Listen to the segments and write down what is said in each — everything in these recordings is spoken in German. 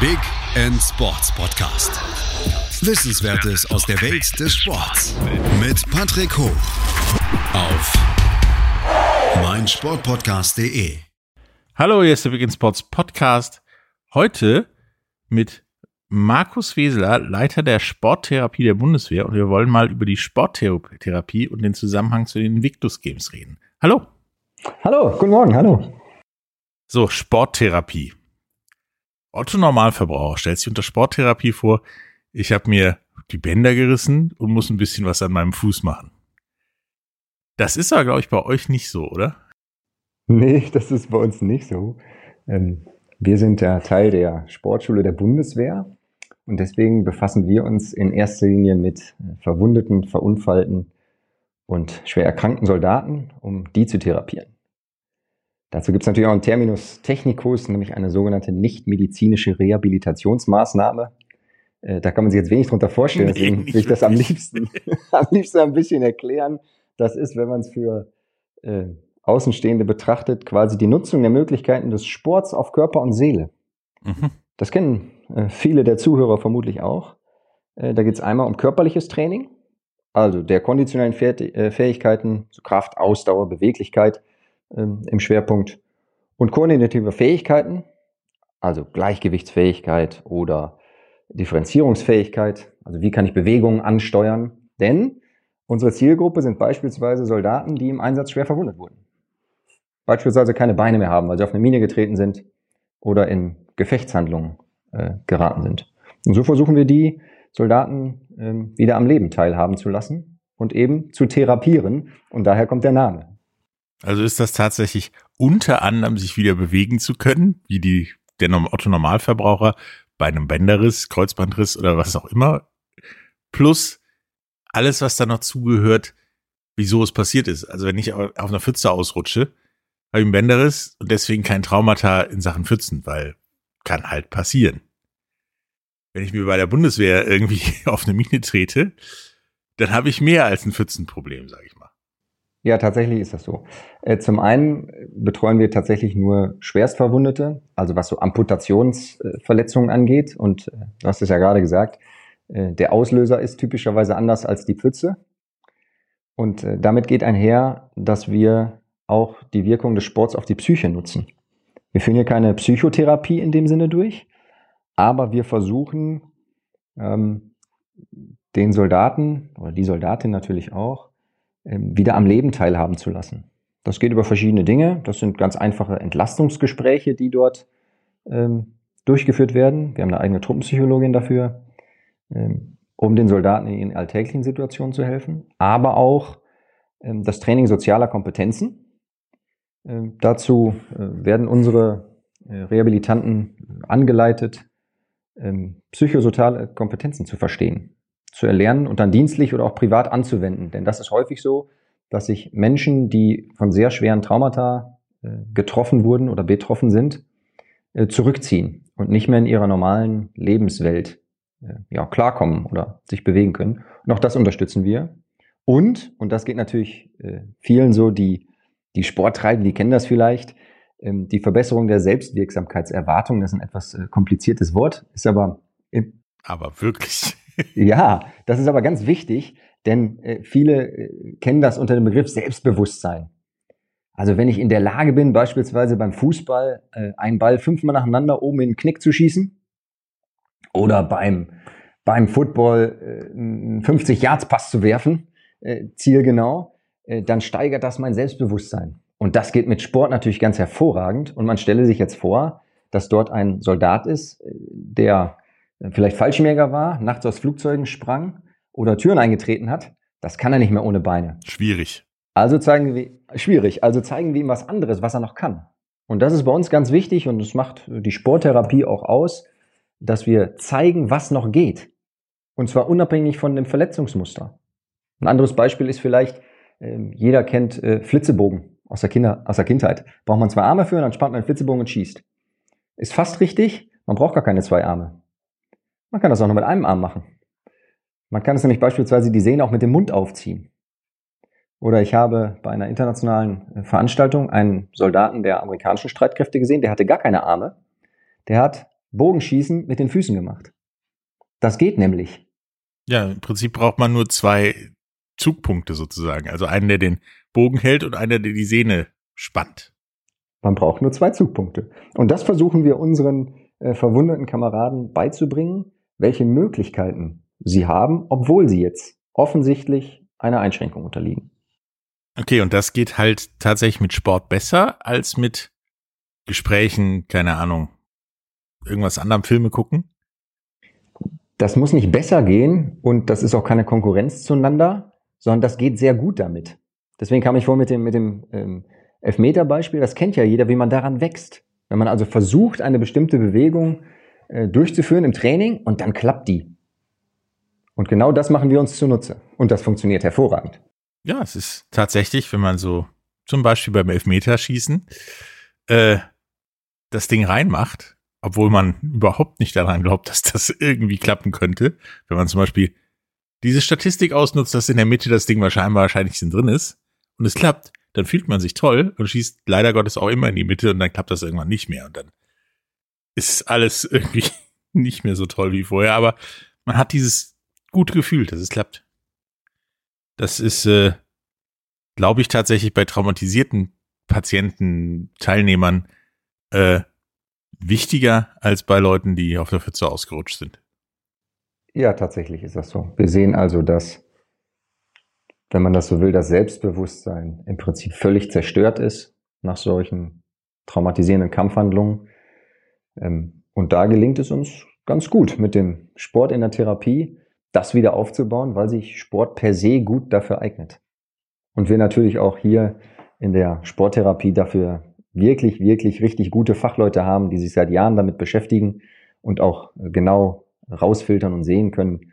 Big End Sports Podcast. Wissenswertes aus der Welt des Sports mit Patrick Hoch auf meinsportpodcast.de. Hallo, hier ist der Big End Sports Podcast. Heute mit Markus Weseler, Leiter der Sporttherapie der Bundeswehr und wir wollen mal über die Sporttherapie und den Zusammenhang zu den Invictus Games reden. Hallo. Hallo, guten Morgen, hallo. So, Sporttherapie. Otto Normalverbraucher stellt sich unter Sporttherapie vor, ich habe mir die Bänder gerissen und muss ein bisschen was an meinem Fuß machen. Das ist aber, glaube ich, bei euch nicht so, oder? Nee, das ist bei uns nicht so. Ähm, wir sind ja Teil der Sportschule der Bundeswehr und deswegen befassen wir uns in erster Linie mit verwundeten, verunfallten und schwer erkrankten Soldaten, um die zu therapieren. Dazu gibt es natürlich auch einen Terminus technicus, nämlich eine sogenannte nichtmedizinische Rehabilitationsmaßnahme. Äh, da kann man sich jetzt wenig drunter vorstellen, deswegen will ich das am liebsten, am liebsten ein bisschen erklären. Das ist, wenn man es für äh, Außenstehende betrachtet, quasi die Nutzung der Möglichkeiten des Sports auf Körper und Seele. Mhm. Das kennen äh, viele der Zuhörer vermutlich auch. Äh, da geht es einmal um körperliches Training, also der konditionellen äh, Fähigkeiten, so Kraft, Ausdauer, Beweglichkeit ähm, im Schwerpunkt und koordinative Fähigkeiten, also Gleichgewichtsfähigkeit oder Differenzierungsfähigkeit, also wie kann ich Bewegungen ansteuern, denn unsere Zielgruppe sind beispielsweise Soldaten, die im Einsatz schwer verwundet wurden. Beispielsweise keine Beine mehr haben, weil sie auf eine Mine getreten sind oder in Gefechtshandlungen äh, geraten sind. Und so versuchen wir die Soldaten ähm, wieder am Leben teilhaben zu lassen und eben zu therapieren. Und daher kommt der Name. Also ist das tatsächlich unter anderem, sich wieder bewegen zu können, wie die, der Otto Normalverbraucher bei einem Bänderriss, Kreuzbandriss oder was auch immer, plus alles, was da noch zugehört, wieso es passiert ist. Also wenn ich auf einer Pfütze ausrutsche, habe ich einen Bänderriss und deswegen kein Traumata in Sachen Pfützen, weil kann halt passieren. Wenn ich mir bei der Bundeswehr irgendwie auf eine Mine trete, dann habe ich mehr als ein Pfützenproblem, sage ich mal. Ja, tatsächlich ist das so. Äh, zum einen betreuen wir tatsächlich nur Schwerstverwundete, also was so Amputationsverletzungen angeht. Und äh, du hast es ja gerade gesagt, äh, der Auslöser ist typischerweise anders als die Pfütze. Und damit geht einher, dass wir auch die Wirkung des Sports auf die Psyche nutzen. Wir führen hier keine Psychotherapie in dem Sinne durch, aber wir versuchen, ähm, den Soldaten oder die Soldatin natürlich auch, wieder am Leben teilhaben zu lassen. Das geht über verschiedene Dinge. Das sind ganz einfache Entlastungsgespräche, die dort ähm, durchgeführt werden. Wir haben eine eigene Truppenpsychologin dafür, ähm, um den Soldaten in ihren alltäglichen Situationen zu helfen. Aber auch ähm, das Training sozialer Kompetenzen. Ähm, dazu äh, werden unsere äh, Rehabilitanten angeleitet, ähm, psychosoziale Kompetenzen zu verstehen zu erlernen und dann dienstlich oder auch privat anzuwenden. Denn das ist häufig so, dass sich Menschen, die von sehr schweren Traumata äh, getroffen wurden oder betroffen sind, äh, zurückziehen und nicht mehr in ihrer normalen Lebenswelt äh, ja, klarkommen oder sich bewegen können. Und auch das unterstützen wir. Und, und das geht natürlich vielen so, die, die Sport treiben, die kennen das vielleicht, ähm, die Verbesserung der Selbstwirksamkeitserwartung, das ist ein etwas kompliziertes Wort, ist aber aber wirklich ja, das ist aber ganz wichtig, denn äh, viele äh, kennen das unter dem Begriff Selbstbewusstsein. Also wenn ich in der Lage bin, beispielsweise beim Fußball äh, einen Ball fünfmal nacheinander oben in den Knick zu schießen oder beim, beim Football äh, einen 50-Yards-Pass zu werfen, äh, zielgenau, äh, dann steigert das mein Selbstbewusstsein. Und das geht mit Sport natürlich ganz hervorragend. Und man stelle sich jetzt vor, dass dort ein Soldat ist, der vielleicht Fallschirmjäger war, nachts aus Flugzeugen sprang oder Türen eingetreten hat, das kann er nicht mehr ohne Beine. Schwierig. Also zeigen wir, schwierig, also zeigen wir ihm was anderes, was er noch kann. Und das ist bei uns ganz wichtig und das macht die Sporttherapie auch aus, dass wir zeigen, was noch geht. Und zwar unabhängig von dem Verletzungsmuster. Ein anderes Beispiel ist vielleicht, äh, jeder kennt äh, Flitzebogen aus der, Kinder, aus der Kindheit. Braucht man zwei Arme für, dann spannt man den Flitzebogen und schießt. Ist fast richtig, man braucht gar keine zwei Arme. Man kann das auch nur mit einem Arm machen. Man kann es nämlich beispielsweise die Sehne auch mit dem Mund aufziehen. Oder ich habe bei einer internationalen äh, Veranstaltung einen Soldaten der amerikanischen Streitkräfte gesehen, der hatte gar keine Arme. Der hat Bogenschießen mit den Füßen gemacht. Das geht nämlich. Ja, im Prinzip braucht man nur zwei Zugpunkte sozusagen. Also einen, der den Bogen hält und einer, der die Sehne spannt. Man braucht nur zwei Zugpunkte. Und das versuchen wir unseren äh, verwundeten Kameraden beizubringen, welche Möglichkeiten sie haben, obwohl sie jetzt offensichtlich einer Einschränkung unterliegen. Okay, und das geht halt tatsächlich mit Sport besser als mit Gesprächen, keine Ahnung, irgendwas anderem Filme gucken? Das muss nicht besser gehen und das ist auch keine Konkurrenz zueinander, sondern das geht sehr gut damit. Deswegen kam ich vor mit dem, mit dem ähm, Elfmeter-Beispiel, das kennt ja jeder, wie man daran wächst. Wenn man also versucht, eine bestimmte Bewegung durchzuführen im Training und dann klappt die. Und genau das machen wir uns zunutze. Und das funktioniert hervorragend. Ja, es ist tatsächlich, wenn man so zum Beispiel beim Elfmeterschießen äh, das Ding reinmacht, obwohl man überhaupt nicht daran glaubt, dass das irgendwie klappen könnte. Wenn man zum Beispiel diese Statistik ausnutzt, dass in der Mitte das Ding wahrscheinlich, wahrscheinlich drin ist und es klappt, dann fühlt man sich toll und schießt leider Gottes auch immer in die Mitte und dann klappt das irgendwann nicht mehr und dann ist alles irgendwie nicht mehr so toll wie vorher, aber man hat dieses gute Gefühl, dass es klappt. Das ist, äh, glaube ich, tatsächlich bei traumatisierten Patienten, Teilnehmern äh, wichtiger als bei Leuten, die auf der Pfütze ausgerutscht sind. Ja, tatsächlich ist das so. Wir sehen also, dass, wenn man das so will, das Selbstbewusstsein im Prinzip völlig zerstört ist nach solchen traumatisierenden Kampfhandlungen. Ähm, und da gelingt es uns ganz gut mit dem Sport in der Therapie, das wieder aufzubauen, weil sich Sport per se gut dafür eignet. Und wir natürlich auch hier in der Sporttherapie dafür wirklich, wirklich richtig gute Fachleute haben, die sich seit Jahren damit beschäftigen und auch genau rausfiltern und sehen können,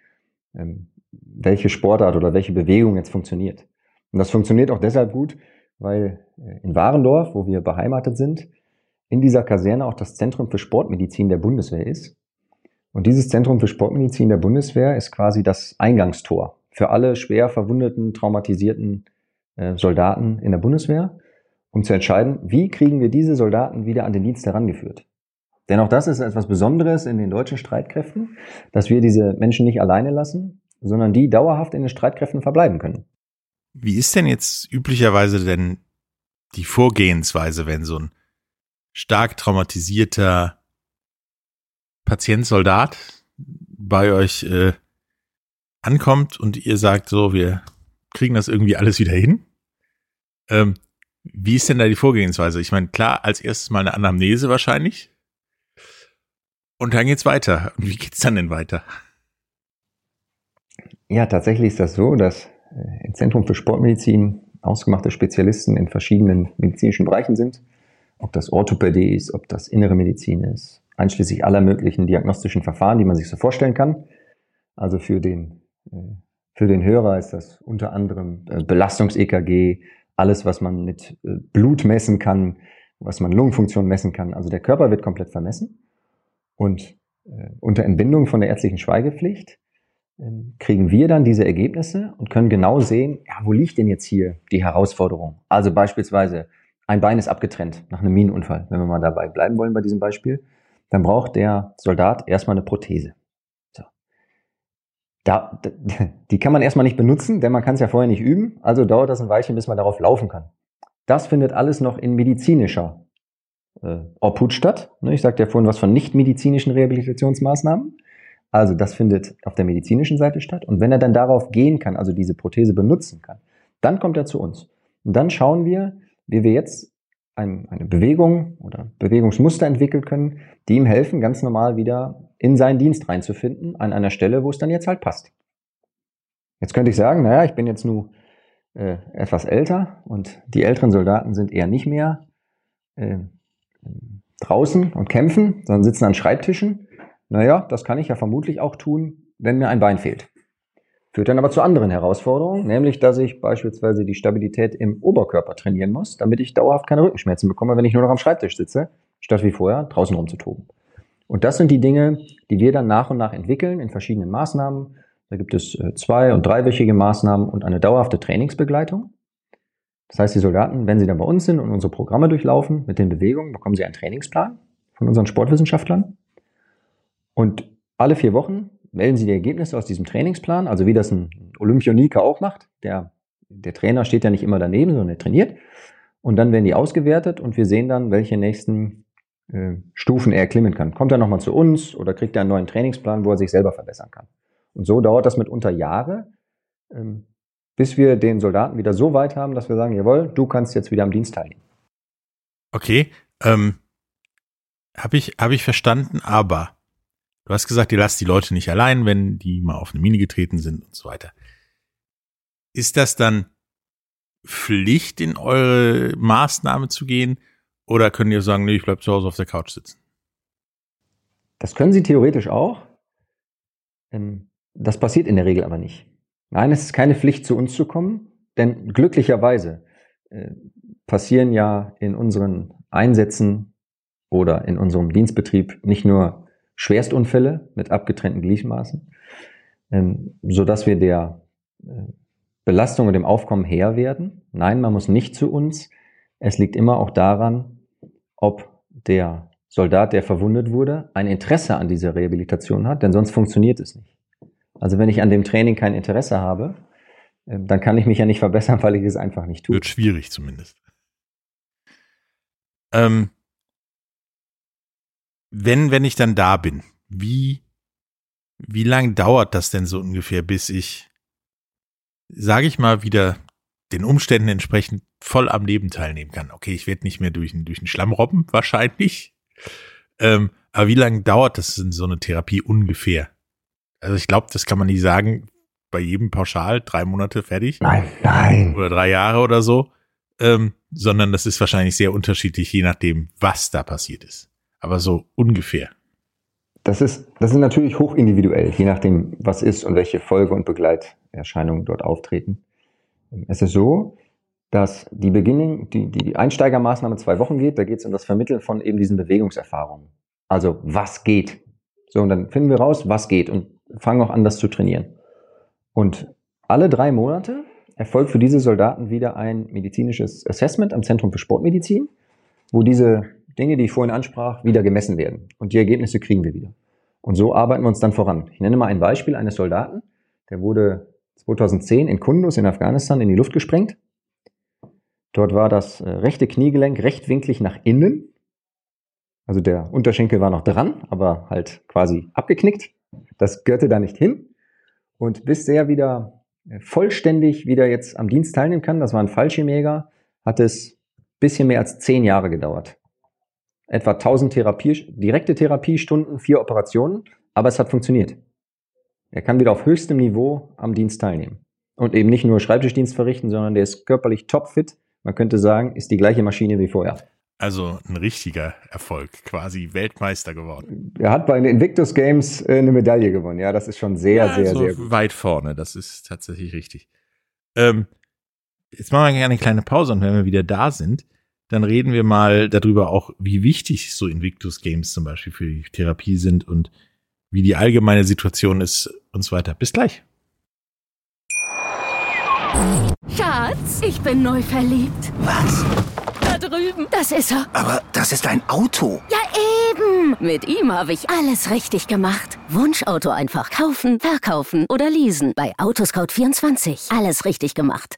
ähm, welche Sportart oder welche Bewegung jetzt funktioniert. Und das funktioniert auch deshalb gut, weil äh, in Warendorf, wo wir beheimatet sind, in dieser Kaserne auch das Zentrum für Sportmedizin der Bundeswehr ist. Und dieses Zentrum für Sportmedizin der Bundeswehr ist quasi das Eingangstor für alle schwer verwundeten, traumatisierten äh, Soldaten in der Bundeswehr um zu entscheiden, wie kriegen wir diese Soldaten wieder an den Dienst herangeführt. Denn auch das ist etwas Besonderes in den deutschen Streitkräften, dass wir diese Menschen nicht alleine lassen, sondern die dauerhaft in den Streitkräften verbleiben können. Wie ist denn jetzt üblicherweise denn die Vorgehensweise, wenn so ein stark traumatisierter Patient, Soldat bei euch äh, ankommt und ihr sagt so, wir kriegen das irgendwie alles wieder hin? Ähm, wie ist denn da die Vorgehensweise? Ich meine, klar, als erstes mal eine Anamnese wahrscheinlich. Und dann geht's weiter. Und wie geht's dann denn weiter? Ja, tatsächlich ist das so, dass äh, im Zentrum für Sportmedizin ausgemachte Spezialisten in verschiedenen medizinischen Bereichen sind. Ob das Orthopädie ist, ob das innere Medizin ist, einschließlich aller möglichen diagnostischen Verfahren, die man sich so vorstellen kann. Also für den, äh, für den Hörer ist das unter anderem äh, Belastungs-EKG, alles, was man mit äh, Blut messen kann, was man Lungenfunktion messen kann. Also der Körper wird komplett vermessen und unter Entbindung von der ärztlichen Schweigepflicht äh, kriegen wir dann diese Ergebnisse und können genau sehen, ja, wo liegt denn jetzt hier die Herausforderung? Also beispielsweise ein Bein ist abgetrennt nach einem Minenunfall, wenn wir mal dabei bleiben wollen bei diesem Beispiel, dann braucht der Soldat erstmal eine Prothese. Da, die kann man erstmal nicht benutzen, denn man kann es ja vorher nicht üben. Also dauert das ein Weilchen, bis man darauf laufen kann. Das findet alles noch in medizinischer äh, Obhut statt. Ne, ich sagte ja vorhin was von nicht-medizinischen Rehabilitationsmaßnahmen. Also das findet auf der medizinischen Seite statt. Und wenn er dann darauf gehen kann, also diese Prothese benutzen kann, dann kommt er zu uns. Und dann schauen wir, wie wir jetzt ein, eine Bewegung oder Bewegungsmuster entwickeln können, die ihm helfen, ganz normal wieder in seinen Dienst reinzufinden, an einer Stelle, wo es dann jetzt halt passt. Jetzt könnte ich sagen, naja, ich bin jetzt nur äh, etwas älter und die älteren Soldaten sind eher nicht mehr äh, draußen und kämpfen, sondern sitzen an Schreibtischen. Naja, das kann ich ja vermutlich auch tun, wenn mir ein Bein fehlt. Führt dann aber zu anderen Herausforderungen, nämlich dass ich beispielsweise die Stabilität im Oberkörper trainieren muss, damit ich dauerhaft keine Rückenschmerzen bekomme, wenn ich nur noch am Schreibtisch sitze, statt wie vorher draußen rumzutoben. Und das sind die Dinge, die wir dann nach und nach entwickeln in verschiedenen Maßnahmen. Da gibt es äh, zwei- und dreiwöchige Maßnahmen und eine dauerhafte Trainingsbegleitung. Das heißt, die Soldaten, wenn sie dann bei uns sind und unsere Programme durchlaufen mit den Bewegungen, bekommen sie einen Trainingsplan von unseren Sportwissenschaftlern. Und alle vier Wochen melden sie die Ergebnisse aus diesem Trainingsplan, also wie das ein Olympioniker auch macht. Der, der Trainer steht ja nicht immer daneben, sondern er trainiert. Und dann werden die ausgewertet und wir sehen dann, welche nächsten äh, Stufen er erklimmen kann. Kommt er nochmal zu uns oder kriegt er einen neuen Trainingsplan, wo er sich selber verbessern kann. Und so dauert das mitunter Jahre, ähm, bis wir den Soldaten wieder so weit haben, dass wir sagen, jawohl, du kannst jetzt wieder am Dienst teilnehmen. Okay, ähm, habe ich, hab ich verstanden, aber du hast gesagt, ihr lasst die Leute nicht allein, wenn die mal auf eine Mine getreten sind und so weiter. Ist das dann Pflicht, in eure Maßnahme zu gehen? Oder könnt ihr sagen, nee, ich bleib zu Hause auf der Couch sitzen? Das können sie theoretisch auch. Ähm, das passiert in der Regel aber nicht. Nein, es ist keine Pflicht, zu uns zu kommen, denn glücklicherweise äh, passieren ja in unseren Einsätzen oder in unserem Dienstbetrieb nicht nur Schwerstunfälle mit abgetrennten Gliedmaßen, ähm, so dass wir der äh, Belastung und dem Aufkommen Herr werden. Nein, man muss nicht zu uns. Es liegt immer auch daran, ob der Soldat, der verwundet wurde, ein Interesse an dieser Rehabilitation hat, denn sonst funktioniert es nicht. Also wenn ich an dem Training kein Interesse habe, ähm, dann kann ich mich ja nicht verbessern, weil ich es einfach nicht tue. Wird schwierig zumindest. Ähm, wenn, wenn ich dann da bin, wie, wie lang dauert das denn so ungefähr, bis ich, sage ich mal, wieder den Umständen entsprechend voll am Leben teilnehmen kann? Okay, ich werde nicht mehr durch, durch den Schlamm robben, wahrscheinlich. Ähm, aber wie lange dauert das in so eine Therapie ungefähr? Also ich glaube, das kann man nicht sagen, bei jedem pauschal, drei Monate fertig. Nein, nein. Oder drei Jahre oder so. Ähm, sondern das ist wahrscheinlich sehr unterschiedlich, je nachdem, was da passiert ist aber so ungefähr. Das ist, das ist natürlich hochindividuell, je nachdem, was ist und welche Folge- und Begleiterscheinungen dort auftreten. Es ist so, dass die Beginning, die, die Einsteigermaßnahme zwei Wochen geht, da geht es um das Vermitteln von eben diesen Bewegungserfahrungen. Also, was geht? So, und dann finden wir raus, was geht und fangen auch an, das zu trainieren. Und alle drei Monate erfolgt für diese Soldaten wieder ein medizinisches Assessment am Zentrum für Sportmedizin, wo diese Dinge, die ich vorhin ansprach, wieder gemessen werden. Und die Ergebnisse kriegen wir wieder. Und so arbeiten wir uns dann voran. Ich nenne mal ein Beispiel eines Soldaten, der wurde 2010 in Kunduz in Afghanistan in die Luft gesprengt. Dort war das äh, rechte Kniegelenk rechtwinklig nach innen. Also der Unterschenkel war noch dran, aber halt quasi abgeknickt. Das gehörte da nicht hin. Und bis er wieder äh, vollständig wieder jetzt am Dienst teilnehmen kann, das war ein Fallschirmjäger, hat es bisschen mehr als zehn Jahre gedauert etwa 1000 Therapie, direkte Therapiestunden, vier Operationen, aber es hat funktioniert. Er kann wieder auf höchstem Niveau am Dienst teilnehmen. Und eben nicht nur Schreibtischdienst verrichten, sondern der ist körperlich topfit. Man könnte sagen, ist die gleiche Maschine wie vorher. Also ein richtiger Erfolg, quasi Weltmeister geworden. Er hat bei den Invictus Games äh, eine Medaille gewonnen. Ja, das ist schon sehr, ja, sehr, also sehr gut. Weit vorne, das ist tatsächlich richtig. Ähm, jetzt machen wir gerne eine kleine Pause und wenn wir wieder da sind, dann reden wir mal darüber auch, wie wichtig so Invictus Games zum Beispiel für die Therapie sind und wie die allgemeine Situation ist und so weiter. Bis gleich. Schatz, ich bin neu verliebt. Was? Da drüben. Das ist er. Aber das ist ein Auto. Ja, eben. Mit ihm habe ich alles richtig gemacht. Wunschauto einfach kaufen, verkaufen oder leasen. Bei Autoscout24. Alles richtig gemacht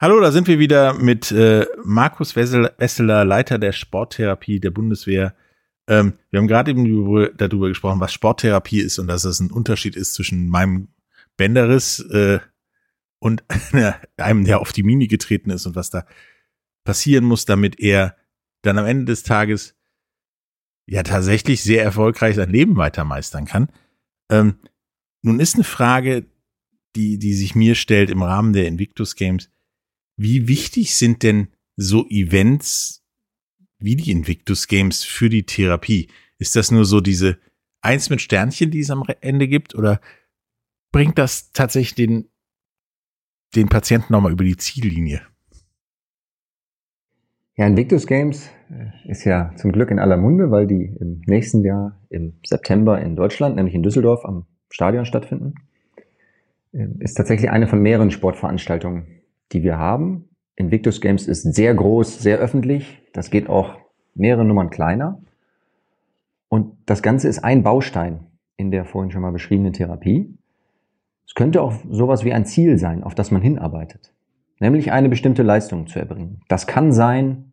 Hallo, da sind wir wieder mit äh, Markus Wesseler, Leiter der Sporttherapie der Bundeswehr. Ähm, wir haben gerade eben darüber gesprochen, was Sporttherapie ist und dass es ein Unterschied ist zwischen meinem Bänderriss äh, und einem, der auf die Mini getreten ist und was da passieren muss, damit er dann am Ende des Tages ja tatsächlich sehr erfolgreich sein Leben weiter meistern kann. Ähm, nun ist eine Frage, die, die sich mir stellt im Rahmen der Invictus Games, wie wichtig sind denn so Events wie die Invictus Games für die Therapie? Ist das nur so diese eins mit Sternchen, die es am Ende gibt, oder bringt das tatsächlich den, den Patienten nochmal über die Ziellinie? Ja, Invictus Games äh, ist ja zum Glück in aller Munde, weil die im nächsten Jahr im September in Deutschland, nämlich in Düsseldorf am Stadion stattfinden. Ähm, ist tatsächlich eine von mehreren Sportveranstaltungen, die wir haben. Invictus Games ist sehr groß, sehr öffentlich. Das geht auch mehrere Nummern kleiner. Und das Ganze ist ein Baustein in der vorhin schon mal beschriebenen Therapie. Es könnte auch sowas wie ein Ziel sein, auf das man hinarbeitet. Nämlich eine bestimmte Leistung zu erbringen. Das kann sein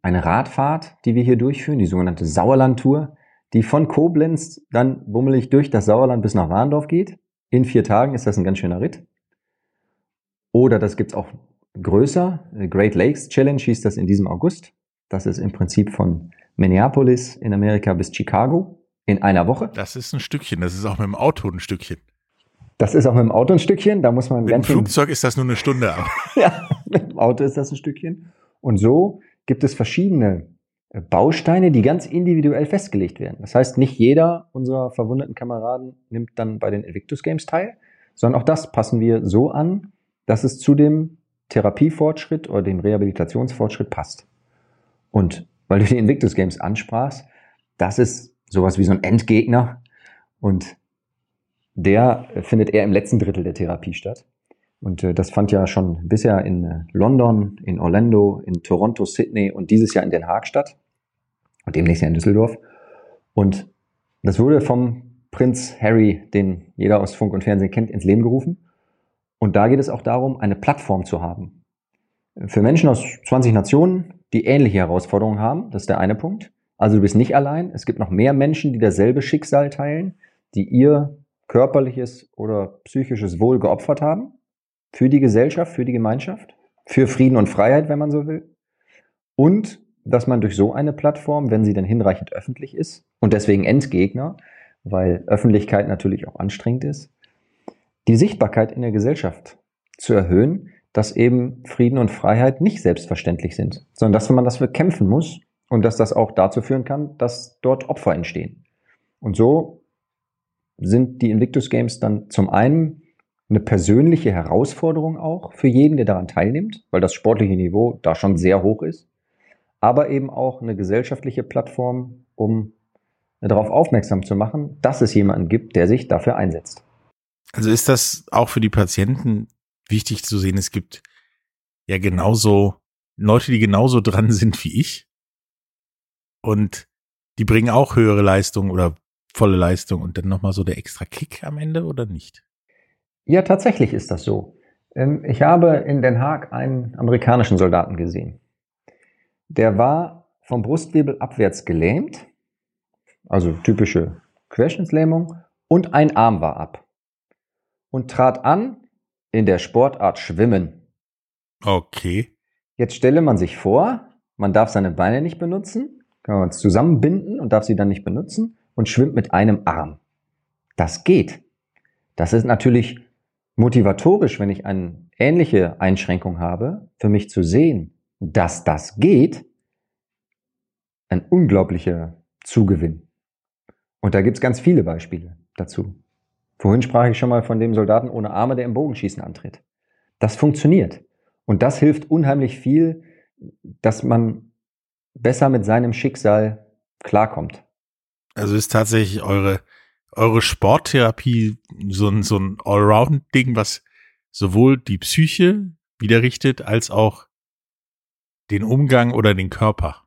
eine Radfahrt, die wir hier durchführen, die sogenannte Sauerland-Tour, die von Koblenz dann bummelig durch das Sauerland bis nach Warndorf geht. In vier Tagen ist das ein ganz schöner Ritt. Oder das gibt's auch größer. Great Lakes Challenge hieß das in diesem August. Das ist im Prinzip von Minneapolis in Amerika bis Chicago in einer Woche. Das ist ein Stückchen. Das ist auch mit dem Auto ein Stückchen. Das ist auch mit dem Auto ein Stückchen. Da muss man mit dem Flugzeug ist das nur eine Stunde. ja, mit dem Auto ist das ein Stückchen. Und so gibt es verschiedene äh, Bausteine, die ganz individuell festgelegt werden. Das heißt, nicht jeder unserer verwundeten Kameraden nimmt dann bei den Invictus Games teil, sondern auch das passen wir so an, dass es zu dem Therapiefortschritt oder dem Rehabilitationsfortschritt passt. Und weil du die Invictus Games ansprachst, das ist sowas wie so ein Endgegner und der findet eher im letzten Drittel der Therapie statt. Und äh, das fand ja schon bisher in äh, London, in Orlando, in Toronto, Sydney und dieses Jahr in Den Haag statt. Und demnächst ja in Düsseldorf. Und das wurde vom Prinz Harry, den jeder aus Funk und Fernsehen kennt, ins Leben gerufen. Und da geht es auch darum, eine Plattform zu haben. Für Menschen aus 20 Nationen, die ähnliche Herausforderungen haben, das ist der eine Punkt. Also du bist nicht allein. Es gibt noch mehr Menschen, die dasselbe Schicksal teilen, die ihr körperliches oder psychisches Wohl geopfert haben für die Gesellschaft, für die Gemeinschaft, für Frieden und Freiheit, wenn man so will. Und dass man durch so eine Plattform, wenn sie dann hinreichend öffentlich ist und deswegen Endgegner, weil Öffentlichkeit natürlich auch anstrengend ist, die Sichtbarkeit in der Gesellschaft zu erhöhen, dass eben Frieden und Freiheit nicht selbstverständlich sind, sondern dass man dafür kämpfen muss und dass das auch dazu führen kann, dass dort Opfer entstehen. Und so sind die Invictus Games dann zum einen eine persönliche Herausforderung auch für jeden, der daran teilnimmt, weil das sportliche Niveau da schon sehr hoch ist, aber eben auch eine gesellschaftliche Plattform, um darauf aufmerksam zu machen, dass es jemanden gibt, der sich dafür einsetzt. Also ist das auch für die Patienten wichtig zu sehen, es gibt ja genauso Leute, die genauso dran sind wie ich und die bringen auch höhere Leistung oder volle Leistung und dann nochmal so der extra Kick am Ende oder nicht? Ja, tatsächlich ist das so. Ähm, ich habe in Den Haag einen amerikanischen Soldaten gesehen. Der war vom Brustwirbel abwärts gelähmt, also typische Querschnittslähmung, und ein Arm war ab. Und trat an in der Sportart Schwimmen. Okay. Jetzt stelle man sich vor, man darf seine Beine nicht benutzen, kann man es zusammenbinden und darf sie dann nicht benutzen und schwimmt mit einem Arm. Das geht. Das ist natürlich motivatorisch, wenn ich eine ähnliche Einschränkung habe, für mich zu sehen, dass das geht, ein unglaublicher Zugewinn. Und da gibt's ganz viele Beispiele dazu. Vorhin sprach ich schon mal von dem Soldaten ohne Arme, der im Bogenschießen antritt. Das funktioniert. Und das hilft unheimlich viel, dass man besser mit seinem Schicksal klarkommt. Also ist tatsächlich eure eure Sporttherapie so ein, so ein Allround-Ding, was sowohl die Psyche widerrichtet, als auch den Umgang oder den Körper?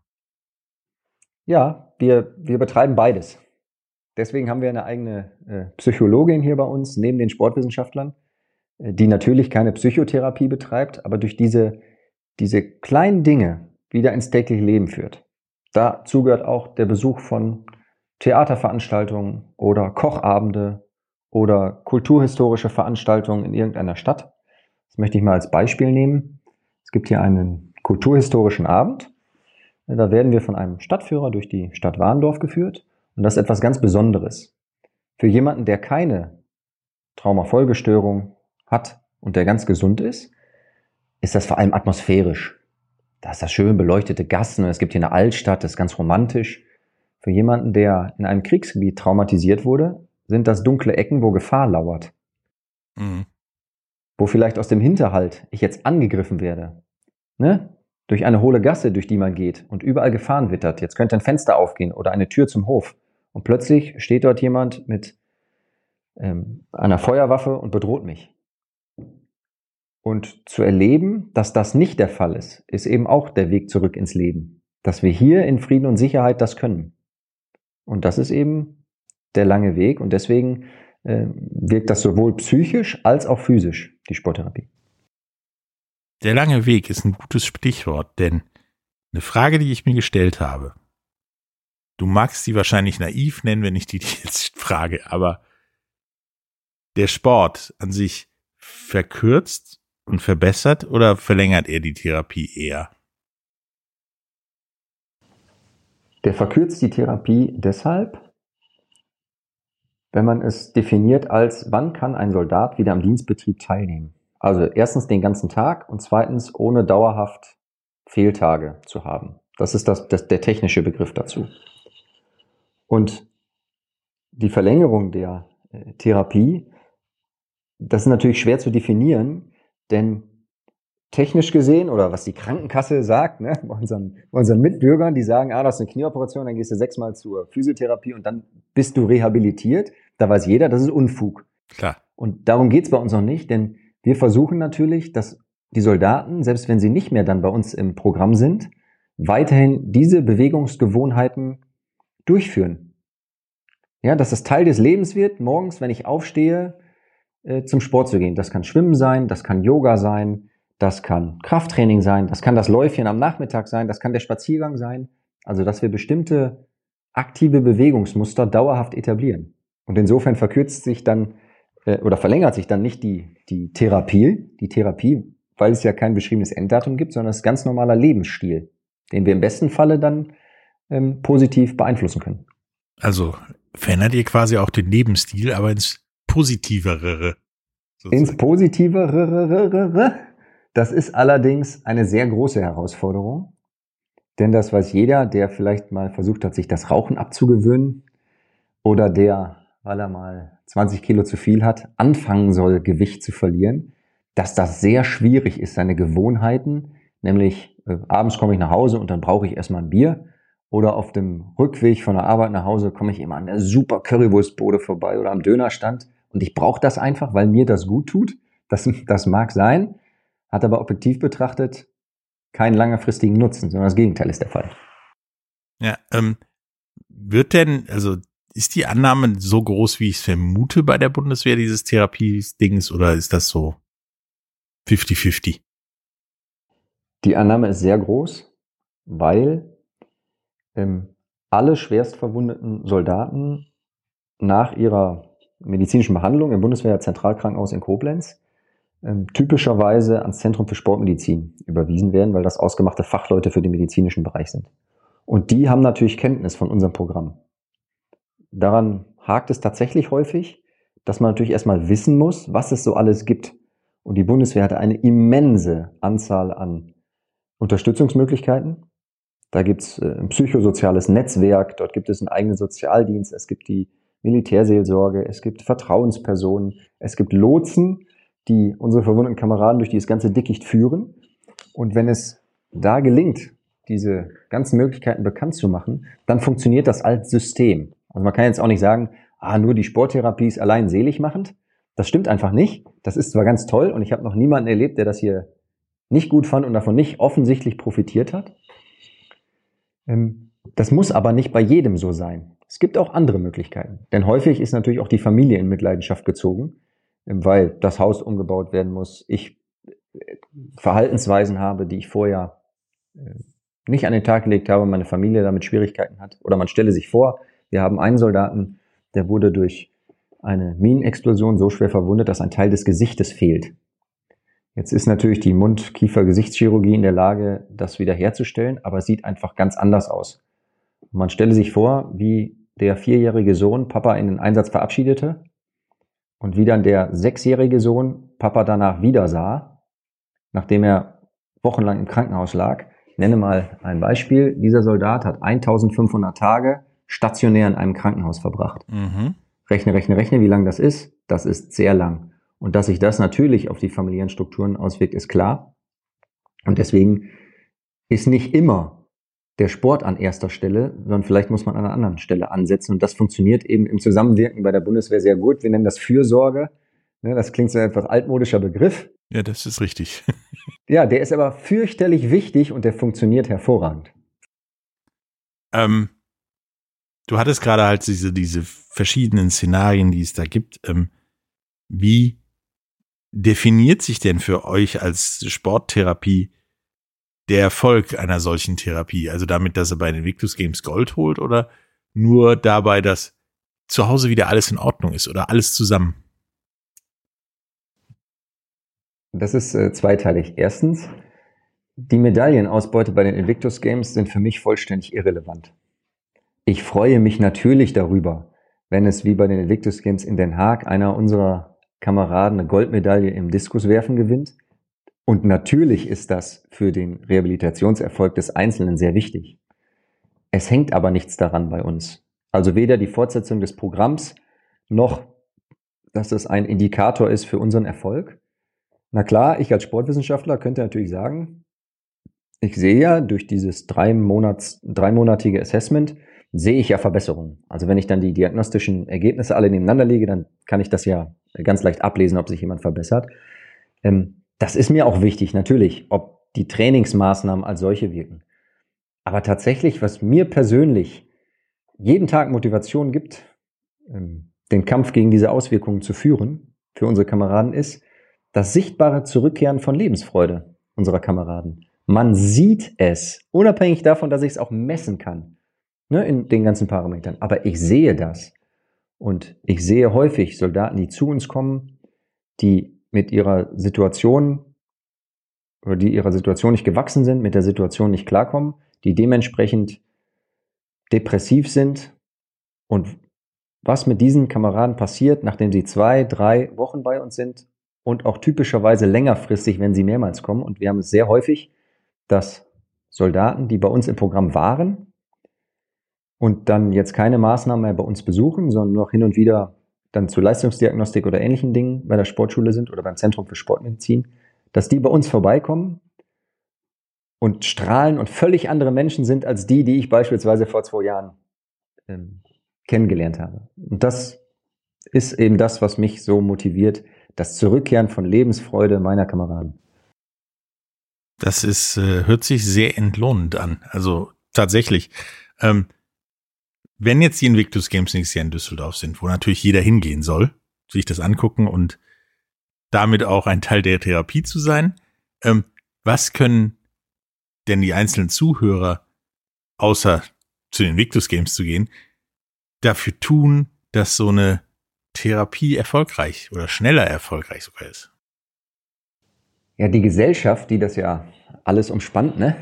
Ja, wir, wir betreiben beides. Deswegen haben wir eine eigene äh, Psychologin hier bei uns, neben den Sportwissenschaftlern, äh, die natürlich keine Psychotherapie betreibt, aber durch diese, diese kleinen Dinge wieder ins tägliche Leben führt. Dazu gehört auch der Besuch von Theaterveranstaltungen oder Kochabende oder kulturhistorische Veranstaltungen in irgendeiner Stadt. Das möchte ich mal als Beispiel nehmen. Es gibt hier einen kulturhistorischen Abend. Da werden wir von einem Stadtführer durch die Stadt Warndorf geführt. Und das ist etwas ganz Besonderes. Für jemanden, der keine Traumafolgestörung hat und der ganz gesund ist, ist das vor allem atmosphärisch. Da ist das schön beleuchtete Gassen und es gibt hier eine Altstadt, das ist ganz romantisch. Für jemanden, der in einem Kriegsgebiet traumatisiert wurde, sind das dunkle Ecken, wo Gefahr lauert. Mhm. Wo vielleicht aus dem Hinterhalt ich jetzt angegriffen werde. Ne? Durch eine hohle Gasse, durch die man geht und überall Gefahren wittert. Jetzt könnte ein Fenster aufgehen oder eine Tür zum Hof. Und plötzlich steht dort jemand mit ähm, einer Feuerwaffe und bedroht mich. Und zu erleben, dass das nicht der Fall ist, ist eben auch der Weg zurück ins Leben. Dass wir hier in Frieden und Sicherheit das können. Und das ist eben der lange Weg. Und deswegen äh, wirkt das sowohl psychisch als auch physisch, die Sporttherapie. Der lange Weg ist ein gutes Stichwort, denn eine Frage, die ich mir gestellt habe, du magst sie wahrscheinlich naiv nennen, wenn ich die jetzt frage, aber der Sport an sich verkürzt und verbessert oder verlängert er die Therapie eher? Der verkürzt die Therapie deshalb, wenn man es definiert als, wann kann ein Soldat wieder am Dienstbetrieb teilnehmen. Also erstens den ganzen Tag und zweitens ohne dauerhaft Fehltage zu haben. Das ist das, das, der technische Begriff dazu. Und die Verlängerung der äh, Therapie, das ist natürlich schwer zu definieren, denn technisch gesehen oder was die Krankenkasse sagt, ne, bei, unseren, bei unseren Mitbürgern, die sagen, ah, das ist eine Knieoperation, dann gehst du sechsmal zur Physiotherapie und dann bist du rehabilitiert. Da weiß jeder, das ist Unfug. Klar. Und darum geht's bei uns noch nicht, denn wir versuchen natürlich, dass die Soldaten, selbst wenn sie nicht mehr dann bei uns im Programm sind, weiterhin diese Bewegungsgewohnheiten durchführen. Ja, dass es Teil des Lebens wird, morgens, wenn ich aufstehe, äh, zum Sport zu gehen. Das kann Schwimmen sein, das kann Yoga sein, das kann Krafttraining sein, das kann das Läufchen am Nachmittag sein, das kann der Spaziergang sein. Also, dass wir bestimmte aktive Bewegungsmuster dauerhaft etablieren. Und insofern verkürzt sich dann äh, oder verlängert sich dann nicht die, die Therapie, die Therapie, weil es ja kein beschriebenes Enddatum gibt, sondern es ist ganz normaler Lebensstil, den wir im besten Falle dann ähm, positiv beeinflussen können. Also verändert ihr quasi auch den Lebensstil, aber ins Positivere. Ins Positivere. Das ist allerdings eine sehr große Herausforderung. Denn das weiß jeder, der vielleicht mal versucht hat, sich das Rauchen abzugewöhnen oder der, weil er mal 20 Kilo zu viel hat, anfangen soll, Gewicht zu verlieren, dass das sehr schwierig ist, seine Gewohnheiten, nämlich äh, abends komme ich nach Hause und dann brauche ich erstmal ein Bier oder auf dem Rückweg von der Arbeit nach Hause komme ich immer an der super Currywurstbode vorbei oder am Dönerstand und ich brauche das einfach, weil mir das gut tut. Das, das mag sein, hat aber objektiv betrachtet keinen langfristigen Nutzen, sondern das Gegenteil ist der Fall. Ja, ähm, wird denn, also ist die Annahme so groß, wie ich es vermute bei der Bundeswehr, dieses Therapiedings, oder ist das so 50-50? Die Annahme ist sehr groß, weil ähm, alle schwerst verwundeten Soldaten nach ihrer medizinischen Behandlung im Bundeswehr Zentralkrankenhaus in Koblenz ähm, typischerweise ans Zentrum für Sportmedizin überwiesen werden, weil das ausgemachte Fachleute für den medizinischen Bereich sind. Und die haben natürlich Kenntnis von unserem Programm. Daran hakt es tatsächlich häufig, dass man natürlich erstmal wissen muss, was es so alles gibt. Und die Bundeswehr hatte eine immense Anzahl an Unterstützungsmöglichkeiten. Da gibt es äh, ein psychosoziales Netzwerk, dort gibt es einen eigenen Sozialdienst, es gibt die Militärseelsorge, es gibt Vertrauenspersonen, es gibt Lotsen, die unsere verwundeten Kameraden durch dieses ganze Dickicht führen. Und wenn es da gelingt, diese ganzen Möglichkeiten bekannt zu machen, dann funktioniert das als System. Also man kann jetzt auch nicht sagen, ah, nur die Sporttherapie ist allein selig machend. Das stimmt einfach nicht. Das ist zwar ganz toll und ich habe noch niemanden erlebt, der das hier nicht gut fand und davon nicht offensichtlich profitiert hat. Ähm, das muss aber nicht bei jedem so sein. Es gibt auch andere Möglichkeiten. Denn häufig ist natürlich auch die Familie in Mitleidenschaft gezogen, ähm, weil das Haus umgebaut werden muss. Ich äh, Verhaltensweisen habe, die ich vorher äh, nicht an den Tag gelegt habe, meine Familie damit Schwierigkeiten hat. Oder man stelle sich vor, wir haben einen Soldaten, der wurde durch eine Minenexplosion so schwer verwundet, dass ein Teil des Gesichtes fehlt. Jetzt ist natürlich die Mund-Kiefer-Gesichtschirurgie in der Lage, das wiederherzustellen, aber es sieht einfach ganz anders aus. Man stelle sich vor, wie der vierjährige Sohn Papa in den Einsatz verabschiedete und wie dann der sechsjährige Sohn Papa danach wieder sah, nachdem er wochenlang im Krankenhaus lag. Ich nenne mal ein Beispiel. Dieser Soldat hat 1500 Tage stationär in einem Krankenhaus verbracht. Mhm. Rechne, rechne, rechne, wie lang das ist. Das ist sehr lang. Und dass sich das natürlich auf die familiären Strukturen auswirkt, ist klar. Und deswegen ist nicht immer der Sport an erster Stelle, sondern vielleicht muss man an einer anderen Stelle ansetzen. Und das funktioniert eben im Zusammenwirken bei der Bundeswehr sehr gut. Wir nennen das Fürsorge. Ne, das klingt so ein etwas altmodischer Begriff. Ja, das ist richtig. Ja, der ist aber fürchterlich wichtig und der funktioniert hervorragend. ähm, du hattest gerade halt diese, diese verschiedenen Szenarien, die es da gibt. Ähm, wie definiert sich denn für euch als Sporttherapie der Erfolg einer solchen Therapie? Also damit, dass er bei den Invictus Games Gold holt oder nur dabei, dass zu Hause wieder alles in Ordnung ist oder alles zusammen? Das ist äh, zweiteilig. Erstens, die Medaillenausbeute bei den Invictus Games sind für mich vollständig irrelevant. Ich freue mich natürlich darüber, wenn es wie bei den Invictus Games in Den Haag einer unserer Kameraden eine Goldmedaille im Diskuswerfen gewinnt. Und natürlich ist das für den Rehabilitationserfolg des Einzelnen sehr wichtig. Es hängt aber nichts daran bei uns. Also weder die Fortsetzung des Programms noch, dass es ein Indikator ist für unseren Erfolg. Na klar, ich als Sportwissenschaftler könnte natürlich sagen, ich sehe ja durch dieses drei Monats, dreimonatige Assessment, sehe ich ja Verbesserungen. Also wenn ich dann die diagnostischen Ergebnisse alle nebeneinander lege, dann kann ich das ja ganz leicht ablesen, ob sich jemand verbessert. Ähm, das ist mir auch wichtig, natürlich, ob die Trainingsmaßnahmen als solche wirken. Aber tatsächlich, was mir persönlich jeden Tag Motivation gibt, ähm, den Kampf gegen diese Auswirkungen zu führen, für unsere Kameraden ist, das sichtbare Zurückkehren von Lebensfreude unserer Kameraden. Man sieht es, unabhängig davon, dass ich es auch messen kann, ne, in den ganzen Parametern. Aber ich sehe das. Und ich sehe häufig Soldaten, die zu uns kommen, die mit ihrer Situation oder die ihrer Situation nicht gewachsen sind, mit der Situation nicht klarkommen, die dementsprechend depressiv sind und was mit diesen Kameraden passiert, nachdem sie zwei, drei Wochen bei uns sind und auch typischerweise längerfristig, wenn sie mehrmals kommen. Und wir haben es sehr häufig, dass Soldaten, die bei uns im Programm waren und dann jetzt keine Maßnahmen mehr bei uns besuchen, sondern nur noch hin und wieder dann zur Leistungsdiagnostik oder ähnlichen Dingen bei der Sportschule sind oder beim Zentrum für Sportmedizin, dass die bei uns vorbeikommen und strahlen und völlig andere Menschen sind als die, die ich beispielsweise vor zwei Jahren ähm, kennengelernt habe. Und das ist eben das, was mich so motiviert, das Zurückkehren von Lebensfreude meiner Kameraden. Das ist, äh, hört sich sehr entlohnend an. Also tatsächlich. Ähm, wenn jetzt die Invictus Games nächstes Jahr in Düsseldorf sind, wo natürlich jeder hingehen soll, sich das angucken und damit auch ein Teil der Therapie zu sein, ähm, was können denn die einzelnen Zuhörer, außer zu den Invictus Games zu gehen, dafür tun, dass so eine Therapie erfolgreich oder schneller erfolgreich sogar ist? Ja, die Gesellschaft, die das ja alles umspannt, ne?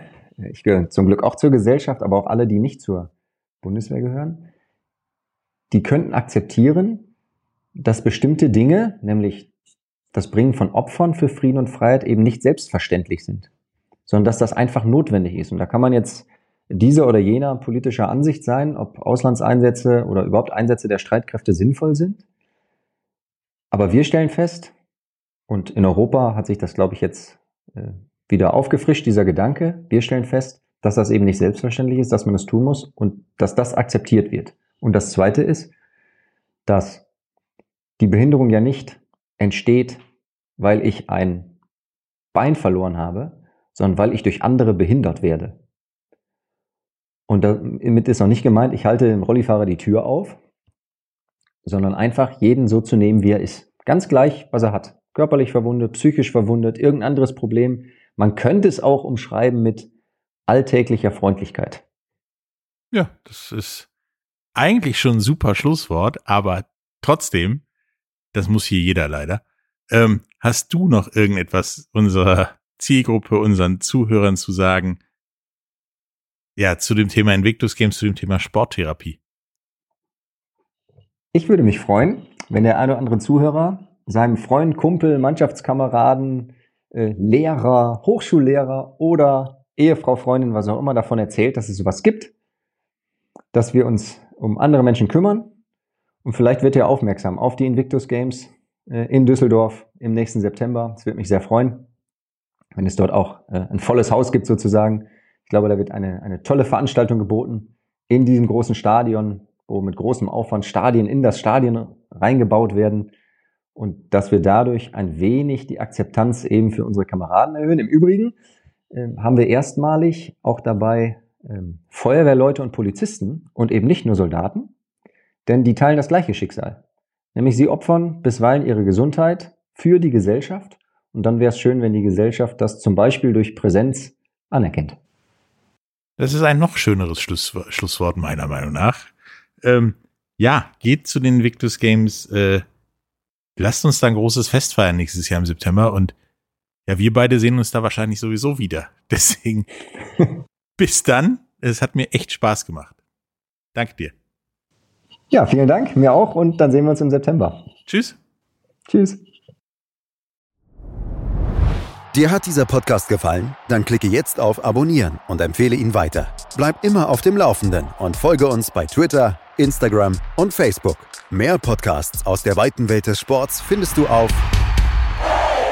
Ich gehöre zum Glück auch zur Gesellschaft, aber auch alle, die nicht zur Bundeswehr gehören, die könnten akzeptieren, dass bestimmte Dinge, nämlich das Bringen von Opfern für Frieden und Freiheit, eben nicht selbstverständlich sind, sondern dass das einfach notwendig ist. Und da kann man jetzt dieser oder jener politischer Ansicht sein, ob Auslandseinsätze oder überhaupt Einsätze der Streitkräfte sinnvoll sind. Aber wir stellen fest, und in Europa hat sich das, glaube ich, jetzt äh, wieder aufgefrischt, dieser Gedanke, wir stellen fest, dass das eben nicht selbstverständlich ist, dass man es tun muss und dass das akzeptiert wird. Und das Zweite ist, dass die Behinderung ja nicht entsteht, weil ich ein Bein verloren habe, sondern weil ich durch andere behindert werde. Und damit ist noch nicht gemeint, ich halte dem Rollifahrer die Tür auf, sondern einfach jeden so zu nehmen, wie er ist. Ganz gleich, was er hat. Körperlich verwundet, psychisch verwundet, irgendein anderes Problem. Man könnte es auch umschreiben mit alltäglicher Freundlichkeit. Ja, das ist eigentlich schon ein super Schlusswort, aber trotzdem, das muss hier jeder leider. Ähm, hast du noch irgendetwas unserer Zielgruppe, unseren Zuhörern zu sagen? Ja, zu dem Thema Invictus Games, zu dem Thema Sporttherapie. Ich würde mich freuen, wenn der eine oder andere Zuhörer seinem Freund, Kumpel, Mannschaftskameraden, äh, Lehrer, Hochschullehrer oder Ehefrau, Freundin, was auch immer davon erzählt, dass es sowas gibt, dass wir uns um andere Menschen kümmern. Und vielleicht wird er aufmerksam auf die Invictus Games äh, in Düsseldorf im nächsten September. Es würde mich sehr freuen, wenn es dort auch äh, ein volles Haus gibt sozusagen. Ich glaube, da wird eine, eine tolle Veranstaltung geboten in diesem großen Stadion, wo mit großem Aufwand Stadien in das Stadion reingebaut werden und dass wir dadurch ein wenig die Akzeptanz eben für unsere Kameraden erhöhen. Im Übrigen haben wir erstmalig auch dabei ähm, Feuerwehrleute und Polizisten und eben nicht nur Soldaten, denn die teilen das gleiche Schicksal. Nämlich sie opfern bisweilen ihre Gesundheit für die Gesellschaft und dann wäre es schön, wenn die Gesellschaft das zum Beispiel durch Präsenz anerkennt. Das ist ein noch schöneres Schluss, Schlusswort meiner Meinung nach. Ähm, ja, geht zu den Victus Games. Äh, lasst uns da ein großes Fest feiern nächstes Jahr im September und ja, wir beide sehen uns da wahrscheinlich sowieso wieder. Deswegen bis dann. Es hat mir echt Spaß gemacht. Danke dir. Ja, vielen Dank. Mir auch. Und dann sehen wir uns im September. Tschüss. Tschüss. Dir hat dieser Podcast gefallen? Dann klicke jetzt auf Abonnieren und empfehle ihn weiter. Bleib immer auf dem Laufenden und folge uns bei Twitter, Instagram und Facebook. Mehr Podcasts aus der weiten Welt des Sports findest du auf